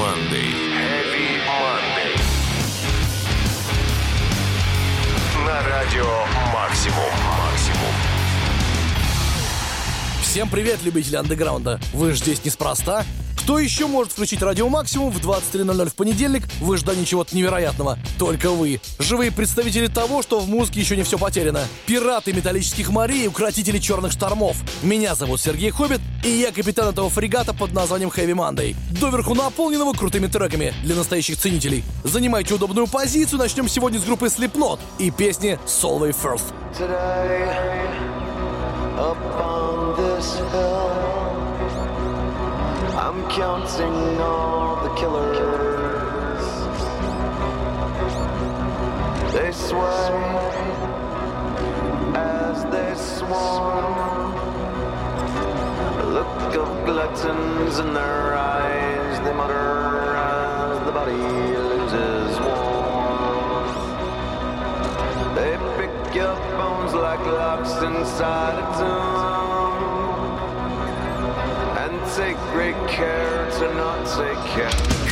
Monday. Heavy Monday. На радио «Максимум». «Максимум». Всем привет, любители андеграунда! Вы же здесь неспроста. Кто еще может включить радио Максимум в 23.00 в понедельник в ожидании чего-то невероятного? Только вы. Живые представители того, что в музыке еще не все потеряно. Пираты металлических морей и укротители черных штормов. Меня зовут Сергей Хоббит, и я капитан этого фрегата под названием Heavy Monday. Доверху наполненного крутыми треками для настоящих ценителей. Занимайте удобную позицию, начнем сегодня с группы Slipknot и песни Solway First. today up this hill. Counting all the killer killers. They sway as they swarm. A look of gluttons in their eyes. They mutter as the body loses warmth. They pick your bones like locks inside a tomb take great care to not take care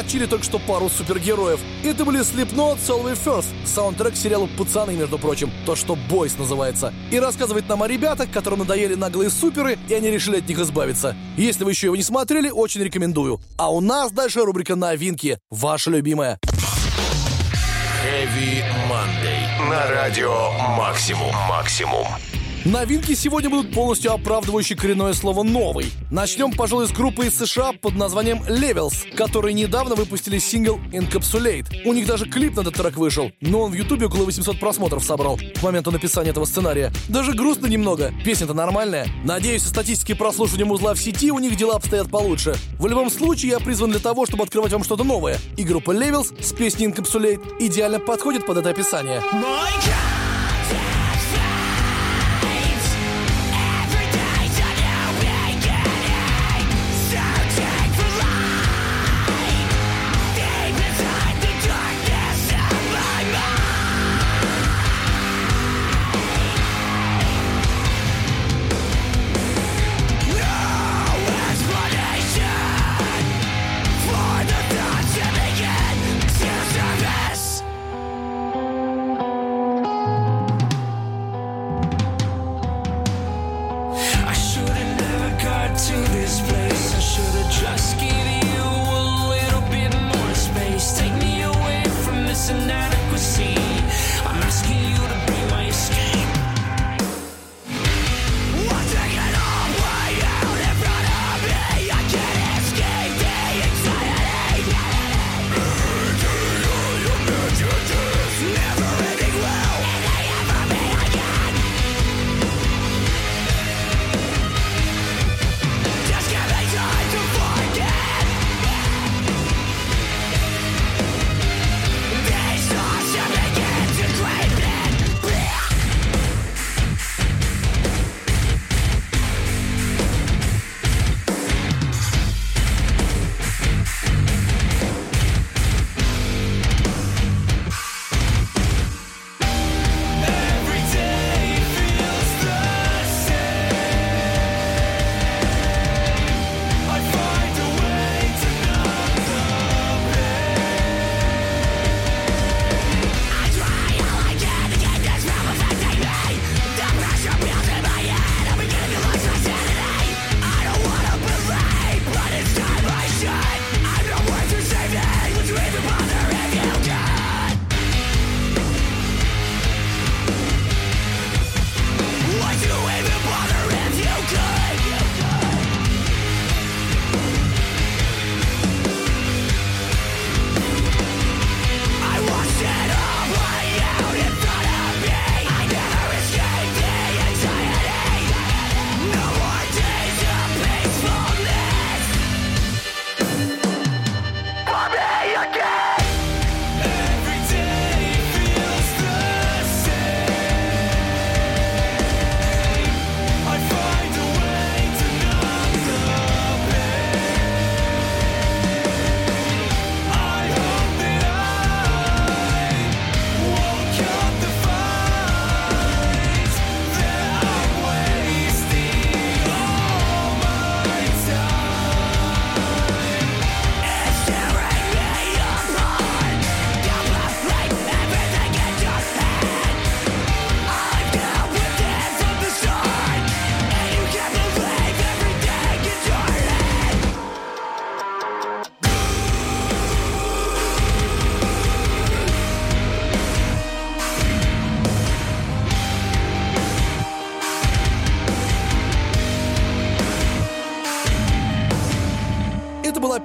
замочили только что пару супергероев. Это были Slipknot Solway First, саундтрек сериалу «Пацаны», между прочим, то, что «Бойс» называется. И рассказывает нам о ребятах, которым надоели наглые суперы, и они решили от них избавиться. Если вы еще его не смотрели, очень рекомендую. А у нас дальше рубрика «Новинки», ваша любимая. Heavy Monday. На радио «Максимум». «Максимум». Новинки сегодня будут полностью оправдывающие коренное слово «новый». Начнем, пожалуй, с группы из США под названием Levels, которые недавно выпустили сингл Encapsulate. У них даже клип на этот трек вышел, но он в ютубе около 800 просмотров собрал к моменту написания этого сценария. Даже грустно немного, песня-то нормальная. Надеюсь, со статистики прослушивания музла в сети у них дела обстоят получше. В любом случае, я призван для того, чтобы открывать вам что-то новое. И группа Levels с песней Encapsulate идеально подходит под это описание. I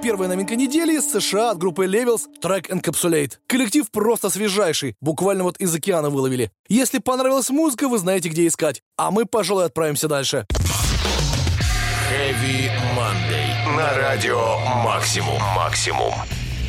первая новинка недели из США от группы Levels, трек Encapsulate. Коллектив просто свежайший, буквально вот из океана выловили. Если понравилась музыка, вы знаете, где искать. А мы, пожалуй, отправимся дальше. Heavy Monday. На радио «Максимум». «Максимум».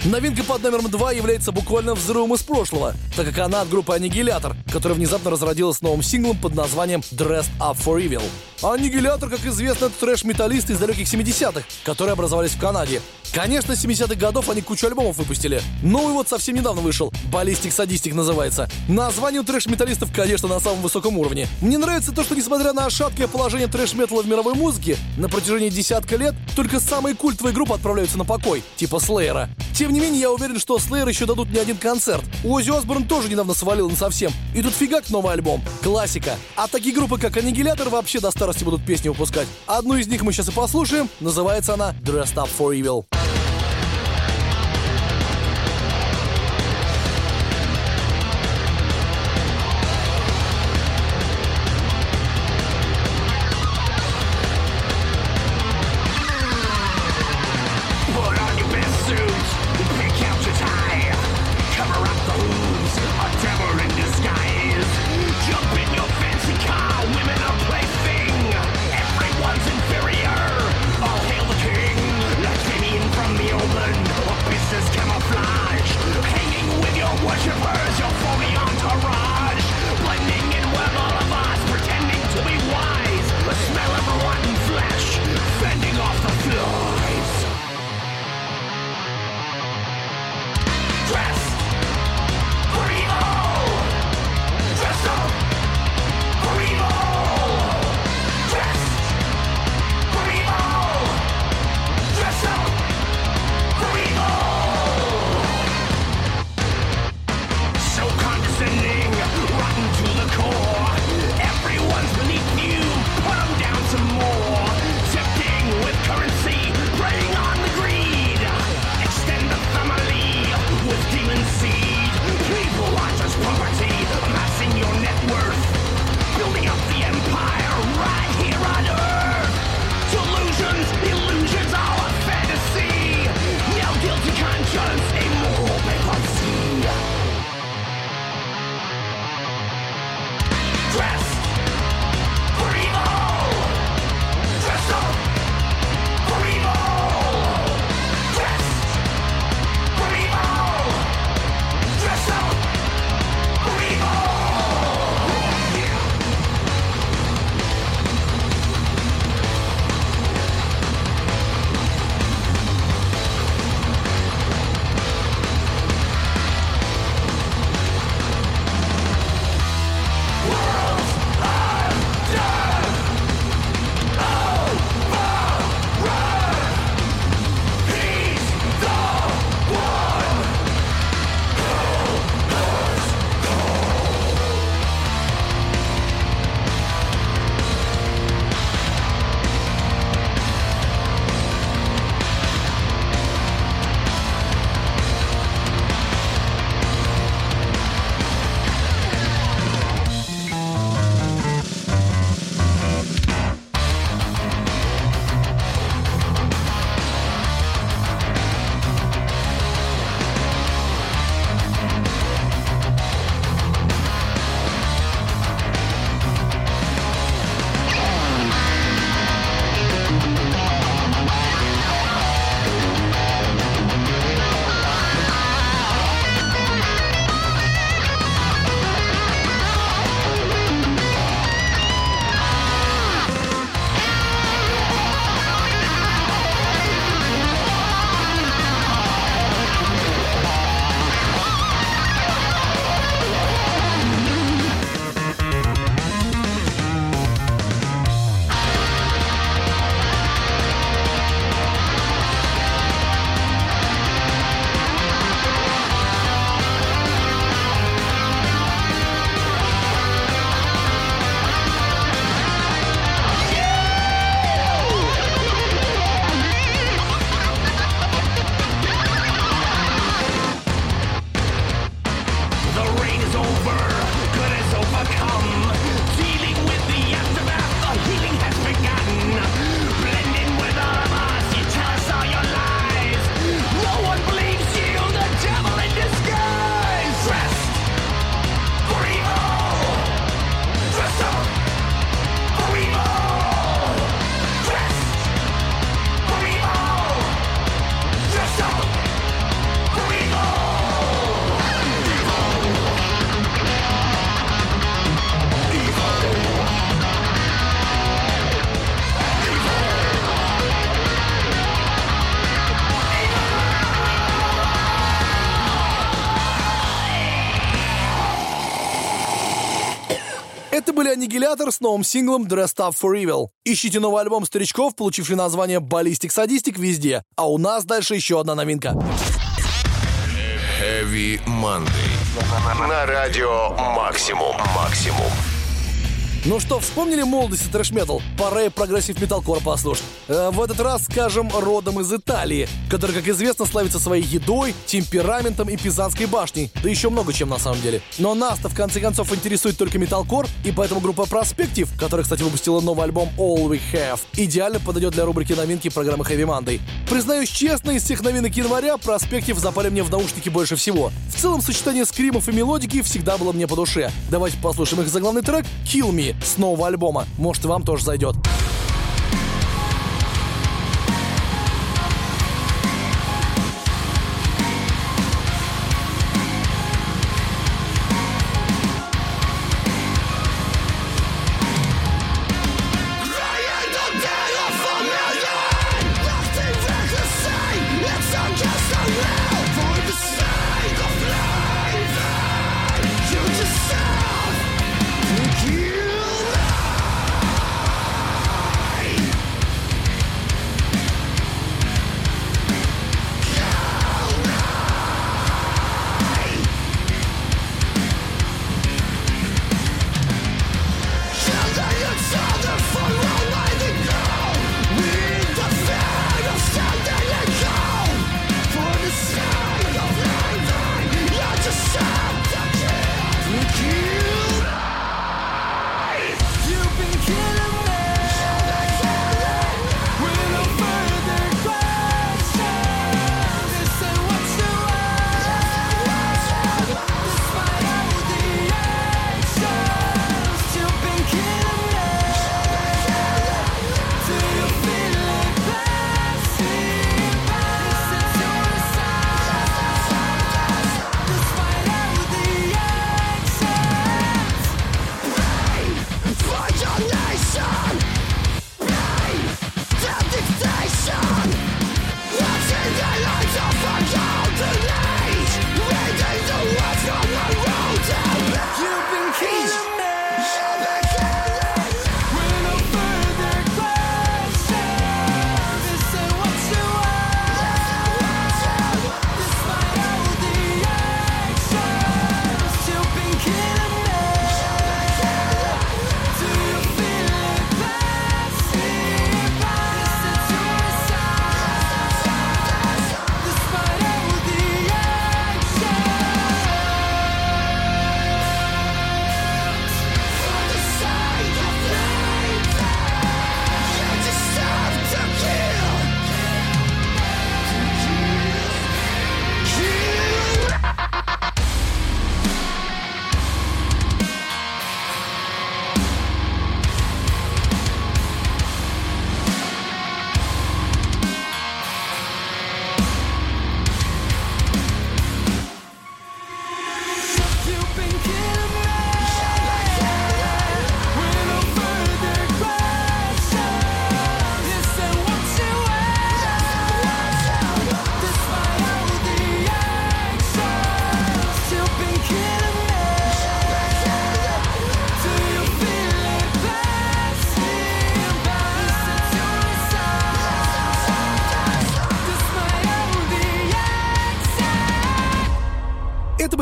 Новинка под номером два является буквально взрывом из прошлого, так как она от группы Аннигилятор, которая внезапно разродилась новым синглом под названием Dressed Up for Evil. Аннигилятор, как известно, это трэш-металлисты из далеких 70-х, которые образовались в Канаде. Конечно, 70-х годов они кучу альбомов выпустили. Новый вот совсем недавно вышел. «Баллистик Садистик» называется. Название у трэш-металлистов, конечно, на самом высоком уровне. Мне нравится то, что, несмотря на шаткое положение трэш-металла в мировой музыке, на протяжении десятка лет только самые культовые группы отправляются на покой, типа Слеера. Тем не менее, я уверен, что Слеер еще дадут не один концерт. Ози Осборн тоже недавно свалил на совсем. И тут фигак новый альбом. Классика. А такие группы, как Аннигилятор, вообще до старости будут песни выпускать. Одну из них мы сейчас и послушаем. Называется она «Dressed Up for Evil». Это были Annihilator с новым синглом Dressed Up For Evil. Ищите новый альбом старичков, получивший название Ballistic, Sadistic везде. А у нас дальше еще одна новинка. Heavy Monday. На радио Максимум. Максимум. Ну что, вспомнили молодость и трэш-метал? Пора и progressive металкор послушать. Э, в этот раз, скажем, родом из Италии, который, как известно, славится своей едой, темпераментом и пизанской башней, да еще много чем на самом деле. Но нас-то в конце концов интересует только металкор, и поэтому группа Prospective, которая, кстати, выпустила новый альбом All We Have, идеально подойдет для рубрики новинки программы Heavy Monday. Признаюсь честно, из всех новинок января Prospective запали мне в наушники больше всего. В целом, сочетание скримов и мелодики всегда было мне по душе. Давайте послушаем их заглавный трек «Kill Me» с нового альбома. Может, и вам тоже зайдет.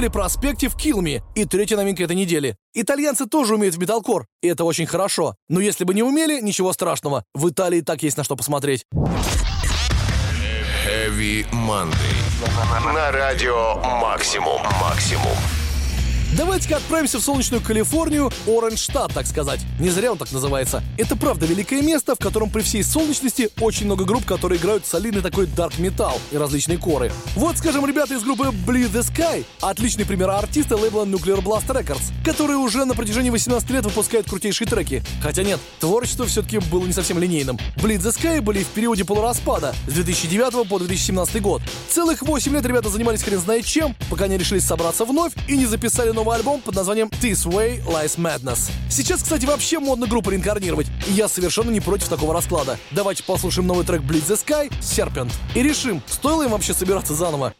Prospective Kill Me и третья новинка этой недели. Итальянцы тоже умеют в металкор, и это очень хорошо. Но если бы не умели, ничего страшного. В Италии так есть на что посмотреть. Heavy Monday. На радио «Максимум». «Максимум». Давайте-ка отправимся в солнечную Калифорнию, Оранж-штат, так сказать. Не зря он так называется. Это правда великое место, в котором при всей солнечности очень много групп, которые играют солидный такой дарк металл и различные коры. Вот, скажем, ребята из группы Bleed the Sky, отличный пример артиста лейбла Nuclear Blast Records, который уже на протяжении 18 лет выпускает крутейшие треки. Хотя нет, творчество все-таки было не совсем линейным. Bleed the Sky были в периоде полураспада с 2009 по 2017 год. Целых 8 лет ребята занимались хрен знает чем, пока не решились собраться вновь и не записали новый альбом под названием This Way Lies Madness. Сейчас, кстати, вообще модно группу реинкарнировать, и я совершенно не против такого расклада. Давайте послушаем новый трек Bleed the Sky, Serpent, и решим, стоило им вообще собираться заново.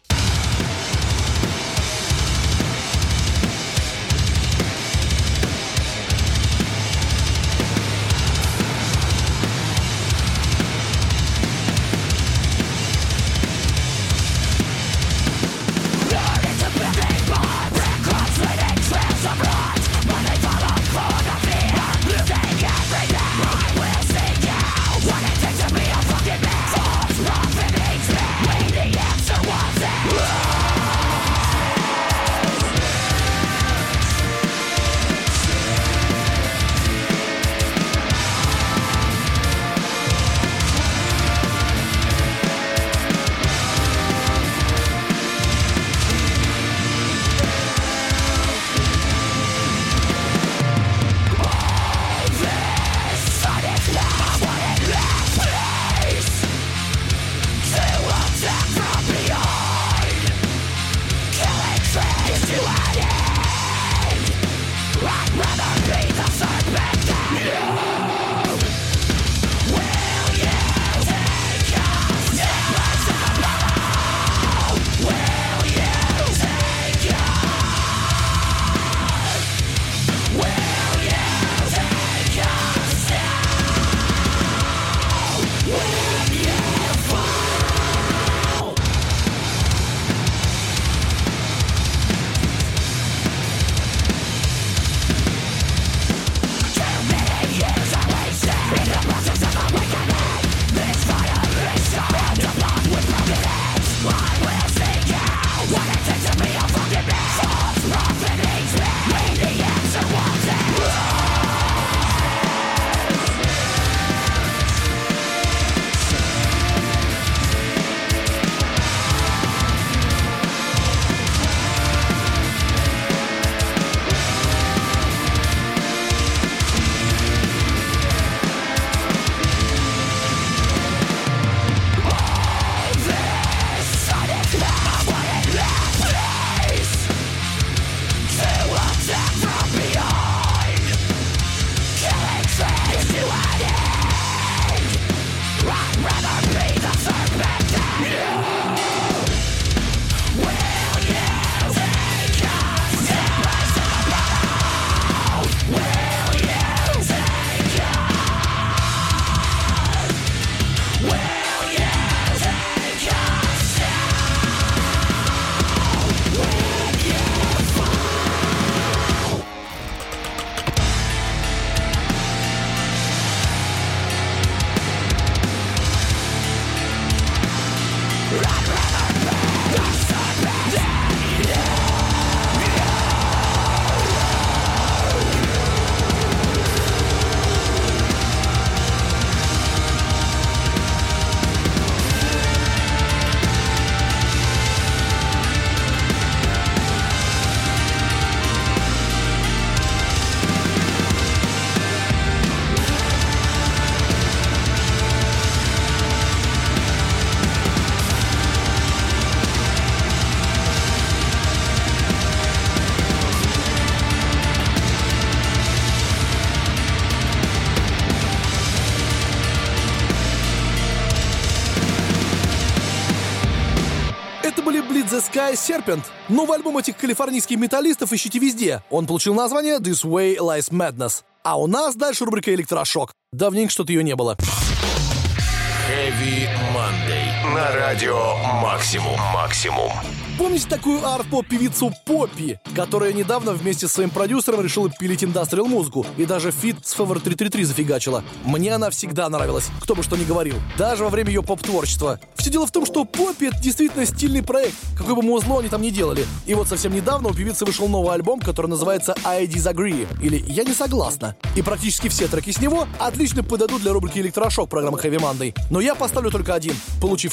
Sky Serpent. Новый альбом этих калифорнийских металлистов ищите везде. Он получил название This Way Lies Madness. А у нас дальше рубрика «Электрошок». Давненько что-то ее не было. Heavy. На радио Максимум. Максимум. Помните такую арт-поп-певицу Poppy, которая недавно вместе с своим продюсером решила пилить индастриал музыку и даже фит с Fever 333 зафигачила? Мне она всегда нравилась, кто бы что ни говорил, даже во время ее поп-творчества. Все дело в том, что Poppy — это действительно стильный проект, какой бы музло они там ни делали. И вот совсем недавно у певицы вышел новый альбом, который называется I Disagree, или Я не согласна. И практически все треки с него отлично подойдут для рубрики «Электрошок» программы Heavy Monday. Но я поставлю только один,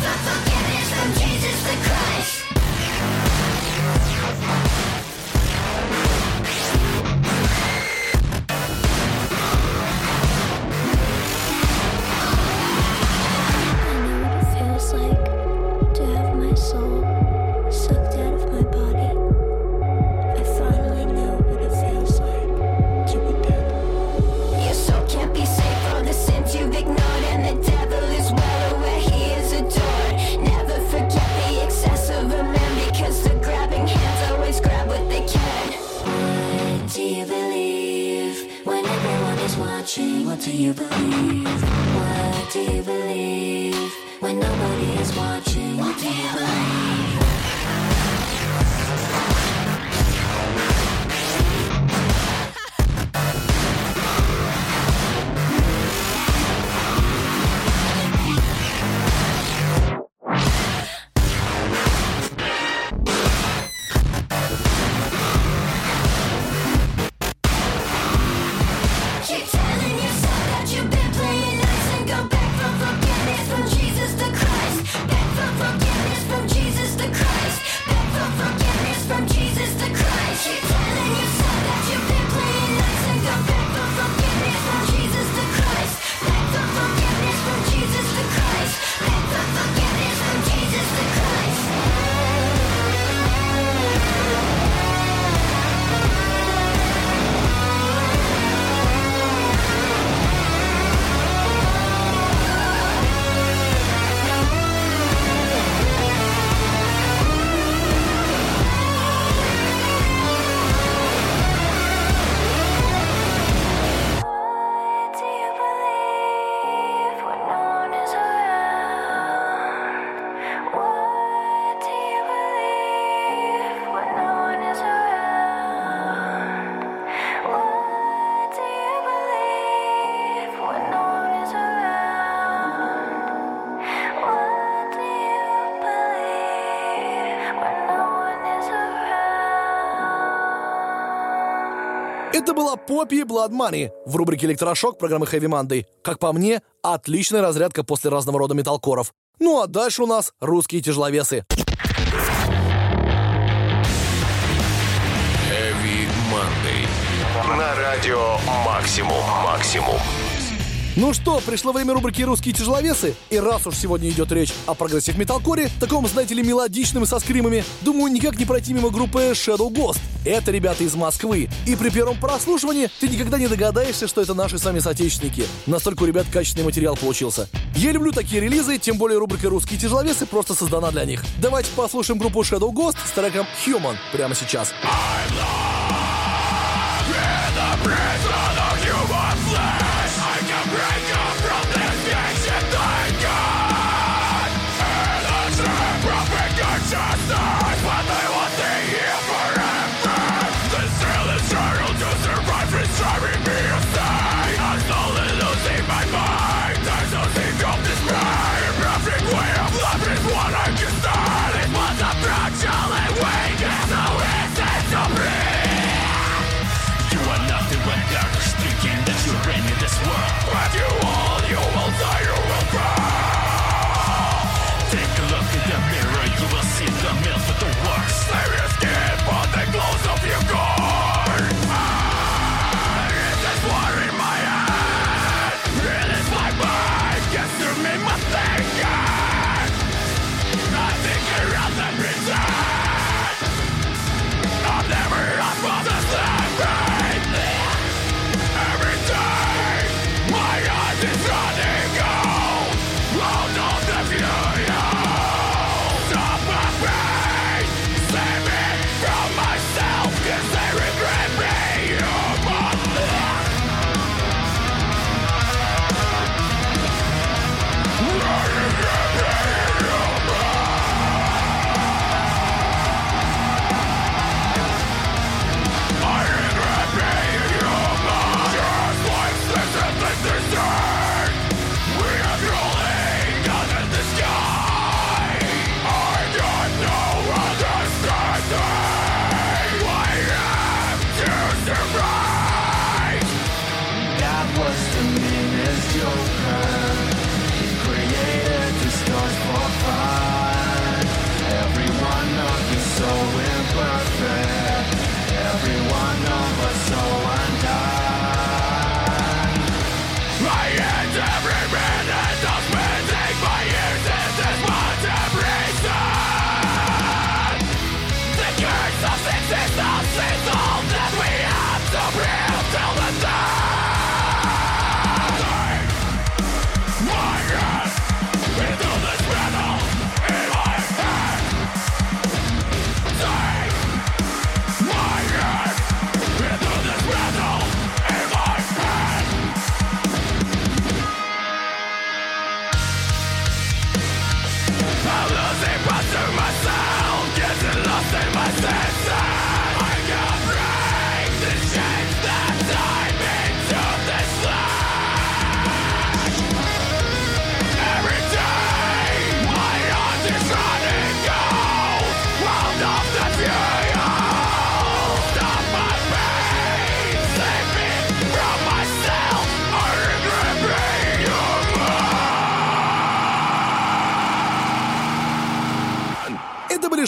Stop, stop, stop. Watching? What do you believe? What do you believe when nobody is watching? What do you believe? Это была Poppy Blood Money в рубрике «Электрошок» программы Heavy Monday. Как по мне, отличная разрядка после разного рода металкоров. Ну а дальше у нас русские тяжеловесы. Heavy Monday. На радио «Максимум». Ну что, пришло время рубрики «Русские тяжеловесы», и раз уж сегодня идет речь о progressive металкоре, таком, знаете ли, мелодичном и со скримами, думаю, никак не пройти мимо группы Shadow Ghost. Это ребята из Москвы, и при первом прослушивании ты никогда не догадаешься, что это наши сами соотечественники. Настолько у ребят качественный материал получился. Я люблю такие релизы, тем более рубрика «Русские тяжеловесы» просто создана для них. Давайте послушаем группу Shadow Ghost с треком «Human» прямо сейчас. That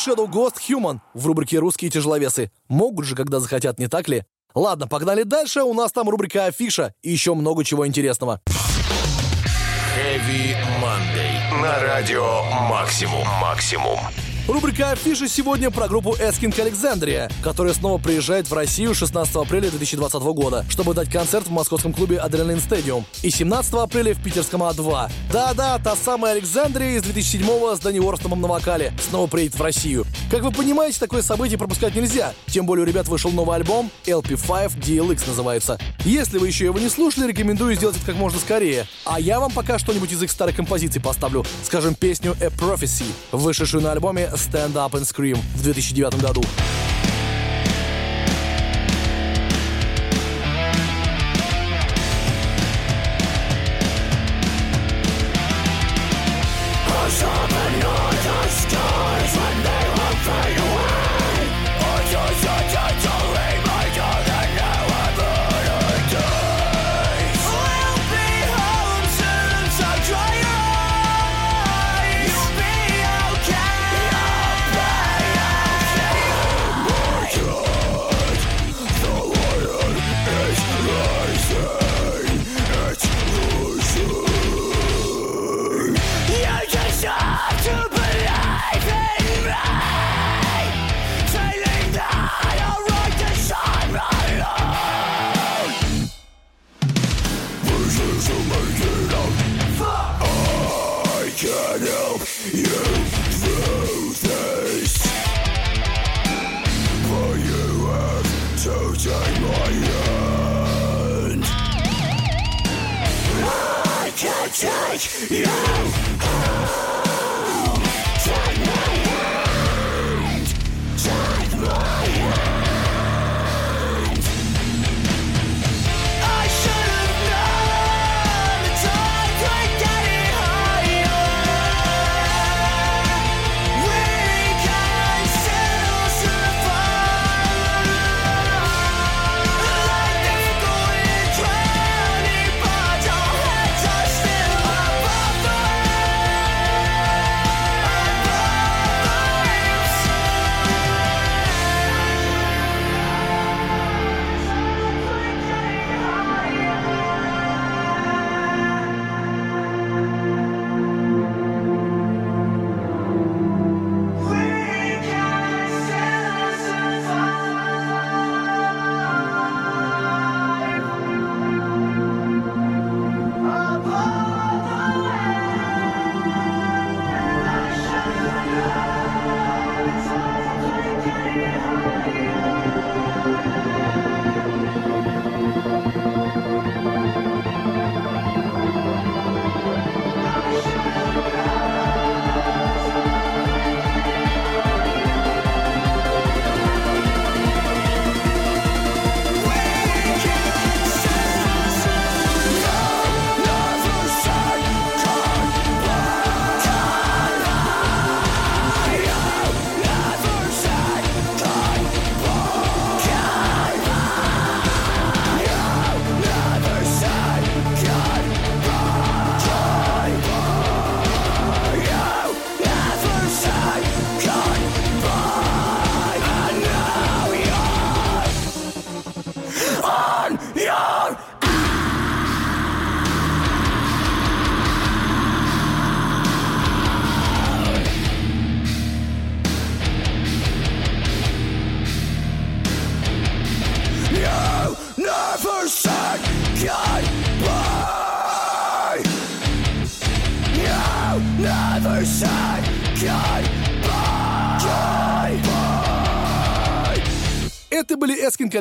Shadow Ghost Human в рубрике «Русские тяжеловесы». Могут же, когда захотят, не так ли? Ладно, погнали дальше. У нас там рубрика «Афиша» и еще много чего интересного. Heavy Monday. На радио «Максимум». «Максимум». Рубрика «Афиша» сегодня про группу Эскинг Александрия, которая снова приезжает в Россию 16 апреля 2020 года, чтобы дать концерт в московском клубе Адреналин Стадиум и 17 апреля в питерском А2. Да-да, та самая Александрия из 2007-го с Дани Уорстомом на вокале снова приедет в Россию. Как вы понимаете, такое событие пропускать нельзя. Тем более у ребят вышел новый альбом LP5 DLX называется. Если вы еще его не слушали, рекомендую сделать это как можно скорее. А я вам пока что-нибудь из их старых композиций поставлю. Скажем, песню A Prophecy, вышедшую на альбоме Stand Up and Scream в 2009 году.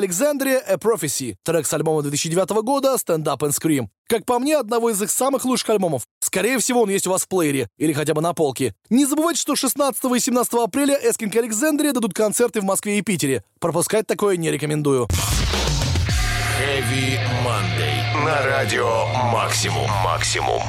Alexandria A Prophecy, трек с альбома 2009 года Stand Up and Scream. Как по мне, одного из их самых лучших альбомов. Скорее всего, он есть у вас в плеере, или хотя бы на полке. Не забывайте, что 16 и 17 апреля Эскинг Alexandria дадут концерты в Москве и Питере. Пропускать такое не рекомендую. Heavy Monday. На радио Максимум. Максимум.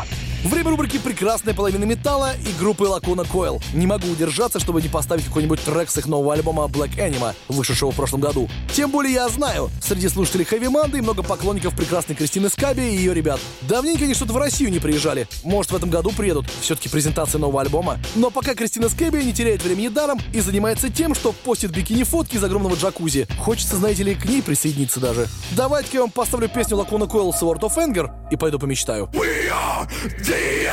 Время рубрики «Прекрасная половина металла» и группы Лакуна Coil. Не могу удержаться, чтобы не поставить какой-нибудь трек с их нового альбома Black Anima, вышедшего в прошлом году. Тем более я знаю, среди слушателей Heavy Monday много поклонников прекрасной Кристины Скаби и ее ребят. Давненько они что-то в Россию не приезжали. Может, в этом году приедут. Все-таки презентация нового альбома. Но пока Кристина Скаби не теряет времени даром и занимается тем, что постит бикини-фотки из огромного джакузи. Хочется, знаете ли, к ней присоединиться даже. Давайте-ка я вам поставлю песню Лакуна Coil Sword of Anger и пойду помечтаю. We are see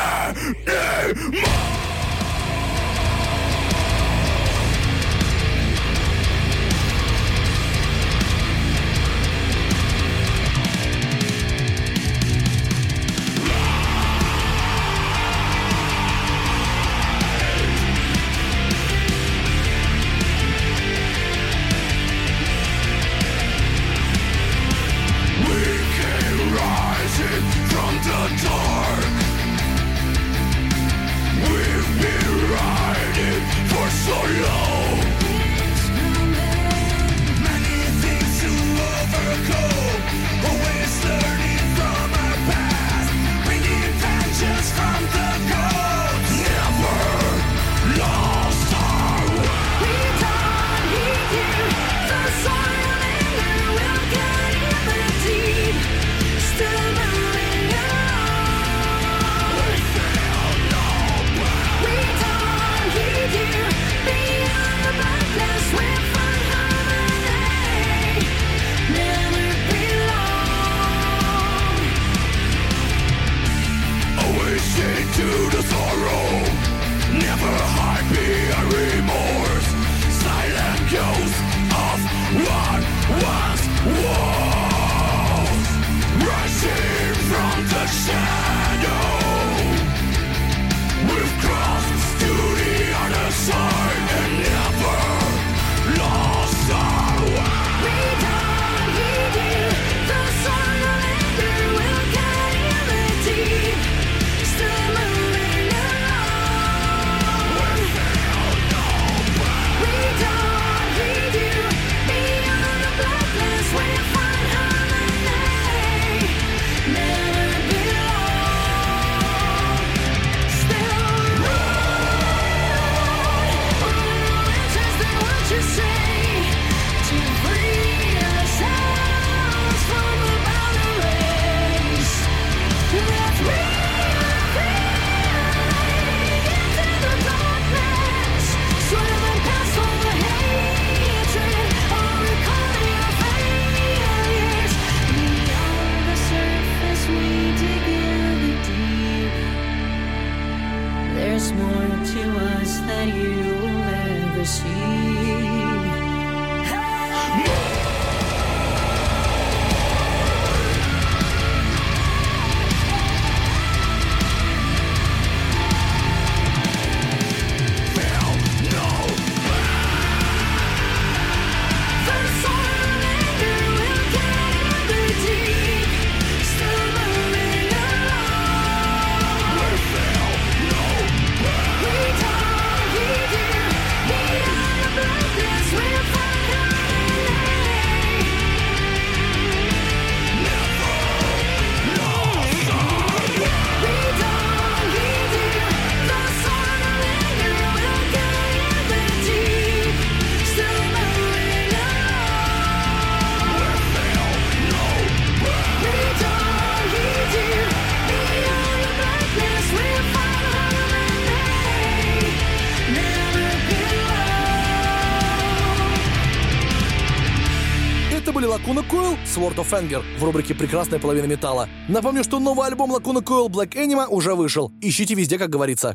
Of Anger в рубрике «Прекрасная половина металла». Напомню, что новый альбом Lacuna Coil Black Anima уже вышел. Ищите везде, как говорится.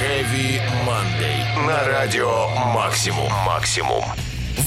Heavy Monday. На радио Максимум. Максимум.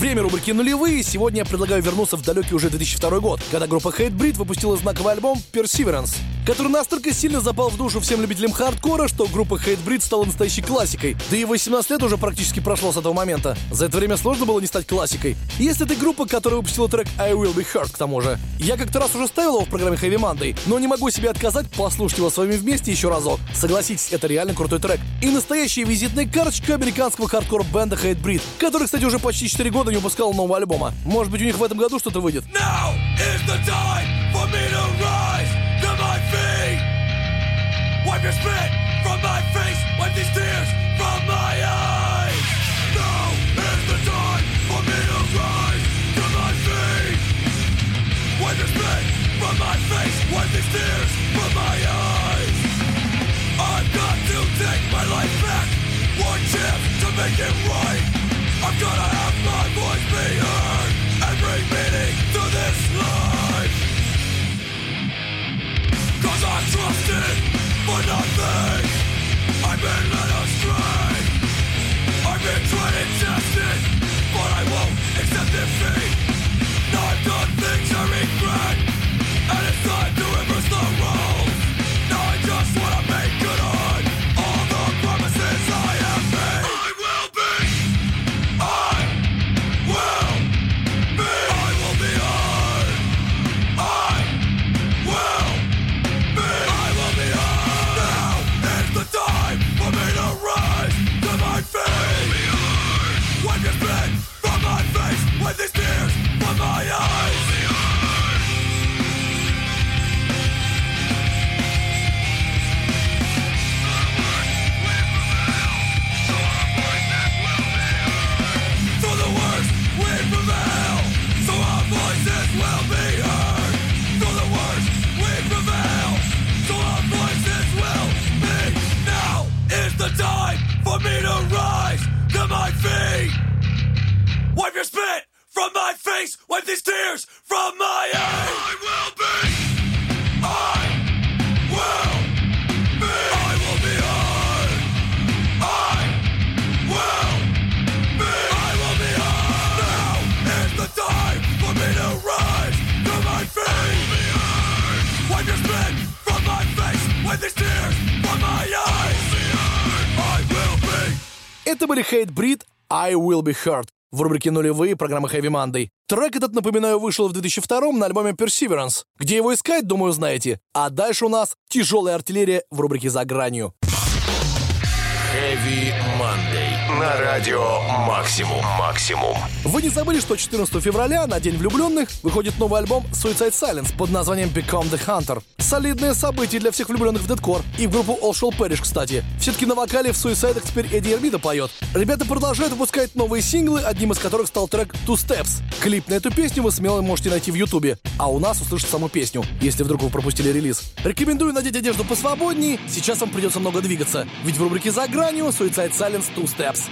Время рубрики «Нулевые». Сегодня я предлагаю вернуться в далекий уже 2002 год, когда группа Hatebreed выпустила знаковый альбом Perseverance. который настолько сильно запал в душу всем любителям хардкора, что группа Hatebreed стала настоящей классикой. Да и 18 лет уже практически прошло с этого момента. За это время сложно было не стать классикой. Если ты группа, которая выпустила трек I Will Be Heard к тому же. Я как-то раз уже ставил его в программе Heavy Monday, но не могу себе отказать послушать его с вами вместе еще разок. Согласитесь, это реально крутой трек. И настоящая визитная карточка американского хардкор-бенда Hatebreed, который, кстати, уже почти 4 года не выпускал нового альбома. Может быть, у них в этом году что-то выйдет. Now is the time for me to rise to my feet. Wipe your spit from my face, wipe these tears from my eyes. Now is the time for me to rise to my feet. Wipe your spit from my face, wipe these tears from my eyes. I've got to take my life back, one chance to make it right. I've gotta have my voice be heard and bring meaning to this life. Cause I trusted for nothing. Will Be Hurt в рубрике «Нулевые» программы Heavy Monday. Трек этот, напоминаю, вышел в 2002 на альбоме Perseverance. Где его искать, думаю, знаете. А дальше у нас тяжелая артиллерия в рубрике «За гранью». Heavy Monday. На радио Максимум. Максимум. Вы не забыли, что 14 февраля, на День влюбленных, выходит новый альбом Suicide Silence под названием Become the Hunter. Солидное событие для всех влюбленных в дедкор. И в группу All Shall Perish, кстати. Все-таки на вокале в Suicide теперь Эдди Эрмида поет. Ребята продолжают выпускать новые синглы, одним из которых стал трек Two Steps. Клип на эту песню вы смело можете найти в Ютубе. А у нас услышать саму песню, если вдруг вы пропустили релиз. Рекомендую надеть одежду посвободнее, сейчас вам придется много двигаться. Ведь в рубрике «За гранью» Suicide Silence Two Steps.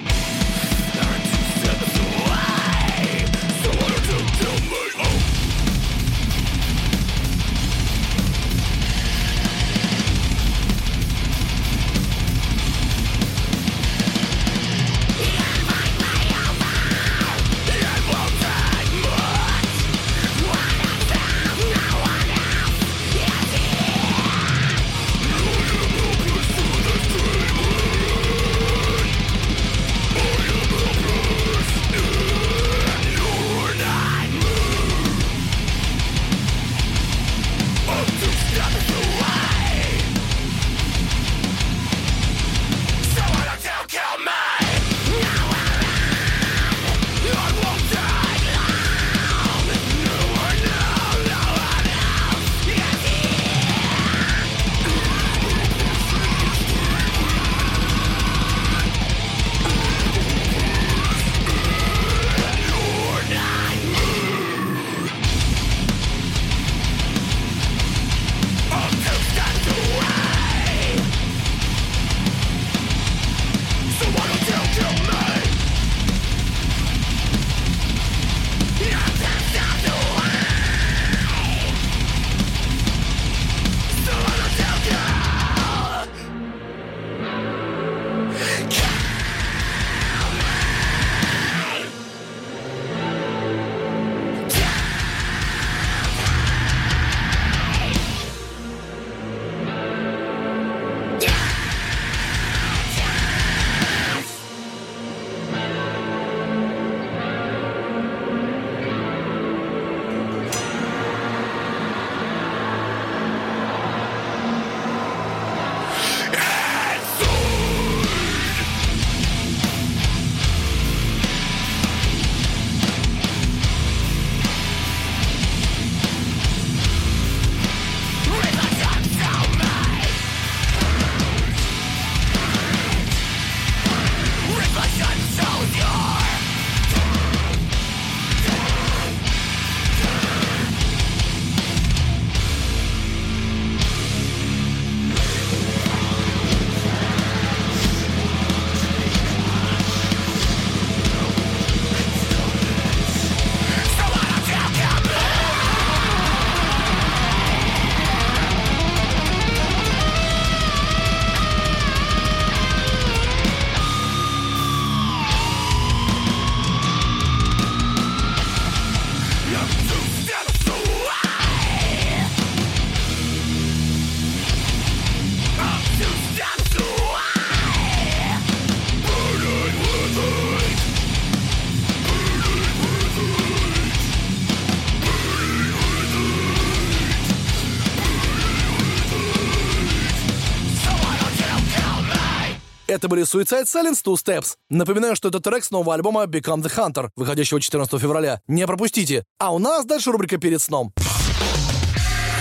Это были Suicide Silence Two Steps. Напоминаю, что это трек с нового альбома Become the Hunter, выходящего 14 февраля. Не пропустите. А у нас дальше рубрика «Перед сном».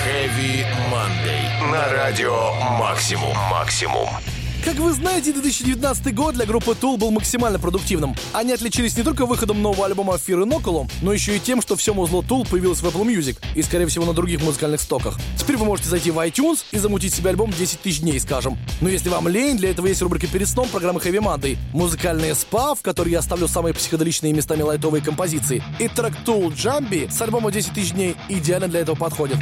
Heavy Monday. На радио Максимум. Максимум. Как вы знаете, 2019 год для группы Tool был максимально продуктивным. Они отличились не только выходом нового альбома Fear Inoculum, но еще и тем, что все музло Tool появилось в Apple Music и, скорее всего, на других музыкальных стоках. Теперь вы можете зайти в iTunes и замутить себе альбом 10 тысяч дней, скажем. Но если вам лень, для этого есть рубрика «Перед сном» программы Heavy Monday, музыкальные спа, в которой я оставлю самые психоделичные местами лайтовые композиции, и трек Tool Jumpy с альбома 10 тысяч дней идеально для этого подходит.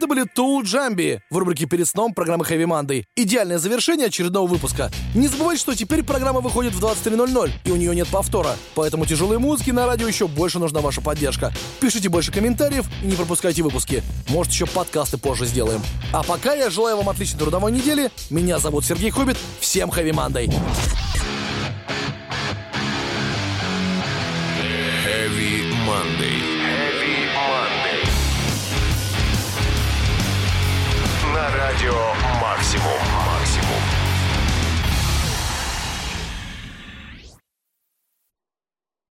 Это были Tool Джамби в рубрике «Перед сном» программы Heavy Monday. Идеальное завершение очередного выпуска. Не забывайте, что теперь программа выходит в 23.00, и у нее нет повтора. Поэтому тяжелой музыки на радио еще больше нужна ваша поддержка. Пишите больше комментариев и не пропускайте выпуски. Может, еще подкасты позже сделаем. А пока я желаю вам отличной трудовой недели. Меня зовут Сергей Хоббит. Всем Heavy Monday. Heavy Monday. Радио «Максимум».